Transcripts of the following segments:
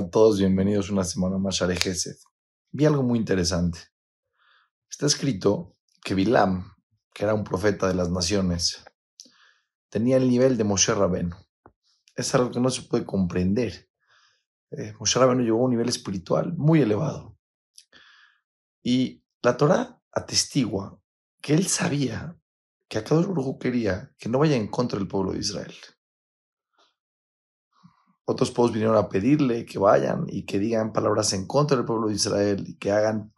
todos, bienvenidos una semana más a Gesed. Vi algo muy interesante. Está escrito que Bilam, que era un profeta de las naciones, tenía el nivel de Moshe Rabenu. Es algo que no se puede comprender. Eh, Moshe Rabenu llegó a un nivel espiritual muy elevado. Y la Torah atestigua que él sabía que a cada quería que no vaya en contra del pueblo de Israel. Otros pueblos vinieron a pedirle que vayan y que digan palabras en contra del pueblo de Israel y que hagan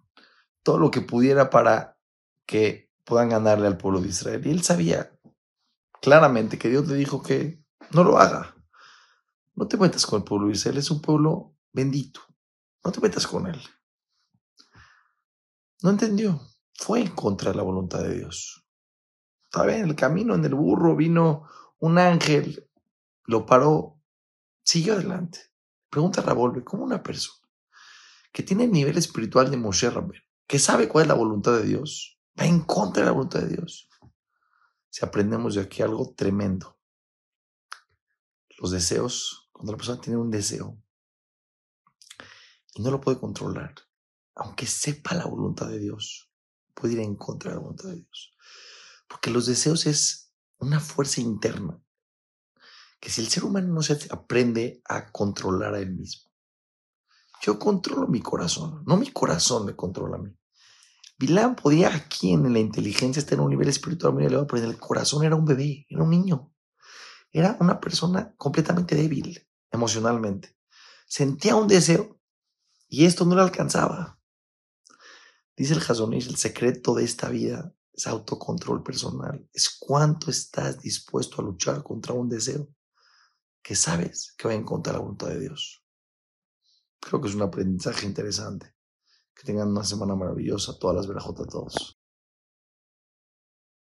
todo lo que pudiera para que puedan ganarle al pueblo de Israel. Y él sabía claramente que Dios le dijo que no lo haga. No te metas con el pueblo de Israel, es un pueblo bendito. No te metas con él. No entendió. Fue en contra de la voluntad de Dios. Estaba en el camino, en el burro, vino un ángel, lo paró siguió adelante. Pregunta a Rabolve, ¿cómo una persona que tiene el nivel espiritual de Moshe Rabben, que sabe cuál es la voluntad de Dios, va en contra de la voluntad de Dios? Si aprendemos de aquí algo tremendo. Los deseos, cuando la persona tiene un deseo y no lo puede controlar, aunque sepa la voluntad de Dios, puede ir en contra de la voluntad de Dios. Porque los deseos es una fuerza interna que si el ser humano no se aprende a controlar a él mismo, yo controlo mi corazón, no mi corazón me controla a mí. Bilam podía aquí en la inteligencia estar en un nivel espiritual muy elevado, pero en el corazón era un bebé, era un niño. Era una persona completamente débil emocionalmente. Sentía un deseo y esto no le alcanzaba. Dice el Jasonish, el secreto de esta vida es autocontrol personal. Es cuánto estás dispuesto a luchar contra un deseo que sabes que va en contra la voluntad de Dios. Creo que es un aprendizaje interesante. Que tengan una semana maravillosa, todas las verajotas a todos.